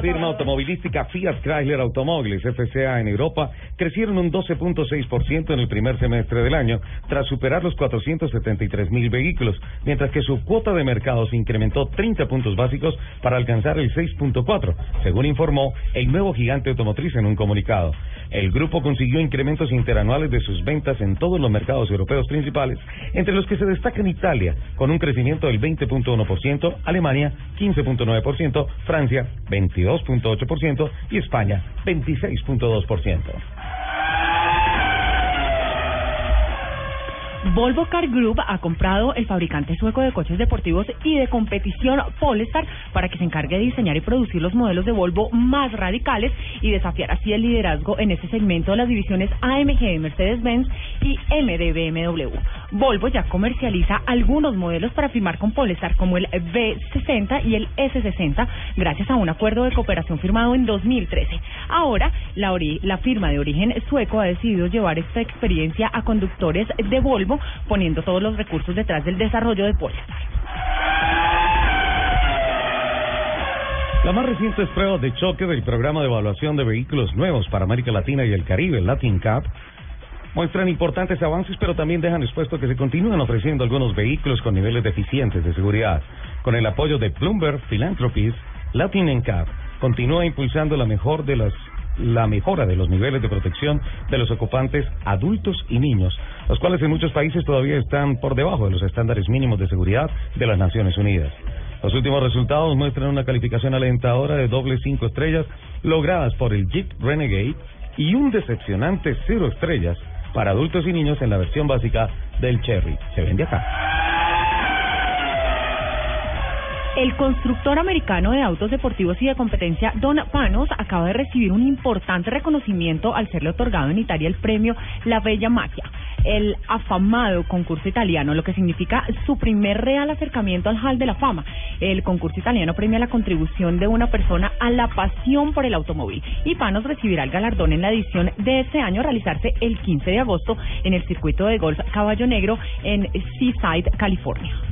firma automovilística Fiat Chrysler Automóviles FCA en Europa crecieron un 12.6% en el primer semestre del año, tras superar los 473 mil vehículos, mientras que su cuota de mercado se incrementó 30 puntos básicos para alcanzar el 6.4, según informó el nuevo gigante automotriz en un comunicado. El grupo consiguió incrementos interanuales de sus ventas en todos los mercados europeos principales, entre los que se destacan Italia, con un crecimiento del 20.1%, Alemania 15.9%, Francia 22.8% y España 26.2%. Volvo Car Group ha comprado el fabricante sueco de coches deportivos y de competición Polestar para que se encargue de diseñar y producir los modelos de Volvo más radicales y desafiar así el liderazgo en ese segmento de las divisiones AMG de Mercedes-Benz y M de BMW. Volvo ya comercializa algunos modelos para firmar con Polestar como el V60 y el S60 gracias a un acuerdo de cooperación firmado en 2013. Ahora, la, la firma de origen sueco ha decidido llevar esta experiencia a conductores de Volvo poniendo todos los recursos detrás del desarrollo de Polestar. La más reciente prueba de choque del programa de evaluación de vehículos nuevos para América Latina y el Caribe, Latin Cup, muestran importantes avances, pero también dejan expuesto que se continúan ofreciendo algunos vehículos con niveles deficientes de seguridad. Con el apoyo de Bloomberg Philanthropies, Latin NCAP continúa impulsando la mejor de las la mejora de los niveles de protección de los ocupantes adultos y niños, los cuales en muchos países todavía están por debajo de los estándares mínimos de seguridad de las Naciones Unidas. Los últimos resultados muestran una calificación alentadora de doble cinco estrellas logradas por el Jeep Renegade y un decepcionante cero estrellas para adultos y niños en la versión básica del Cherry. Se vende acá. El constructor americano de autos deportivos y de competencia Don Panos acaba de recibir un importante reconocimiento al serle otorgado en Italia el premio La Bella Magia, el afamado concurso italiano, lo que significa su primer real acercamiento al Hall de la Fama. El concurso italiano premia la contribución de una persona a la pasión por el automóvil y Panos recibirá el galardón en la edición de este año realizarse el 15 de agosto en el circuito de golf Caballo Negro en Seaside, California.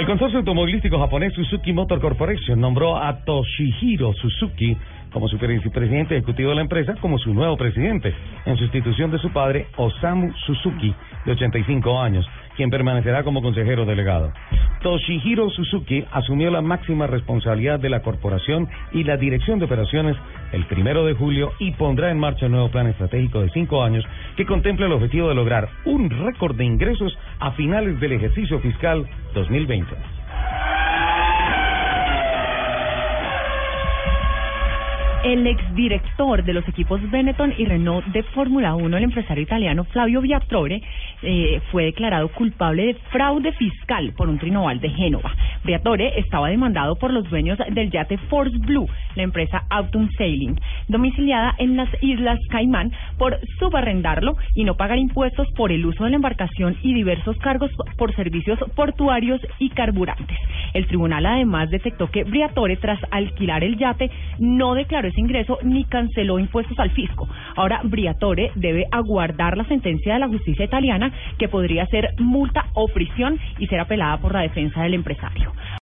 El consorcio automovilístico japonés Suzuki Motor Corporation nombró a Toshihiro Suzuki como su presidente ejecutivo de la empresa como su nuevo presidente, en sustitución de su padre Osamu Suzuki, de 85 años, quien permanecerá como consejero delegado. Toshihiro Suzuki asumió la máxima responsabilidad de la corporación y la dirección de operaciones el primero de julio y pondrá en marcha un nuevo plan estratégico de cinco años que contempla el objetivo de lograr un récord de ingresos a finales del ejercicio fiscal 2020. El exdirector de los equipos Benetton y Renault de Fórmula 1, el empresario italiano Flavio Viattore, eh, fue declarado culpable de fraude fiscal por un trinoval de Génova. Viattore estaba demandado por los dueños del yate Force Blue, la empresa Autumn Sailing, domiciliada en las Islas Caimán, por subarrendarlo y no pagar impuestos por el uso de la embarcación y diversos cargos por servicios portuarios y carburantes. El tribunal además detectó que Briatore, tras alquilar el yate, no declaró ese ingreso ni canceló impuestos al fisco. Ahora Briatore debe aguardar la sentencia de la justicia italiana que podría ser multa o prisión y ser apelada por la defensa del empresario.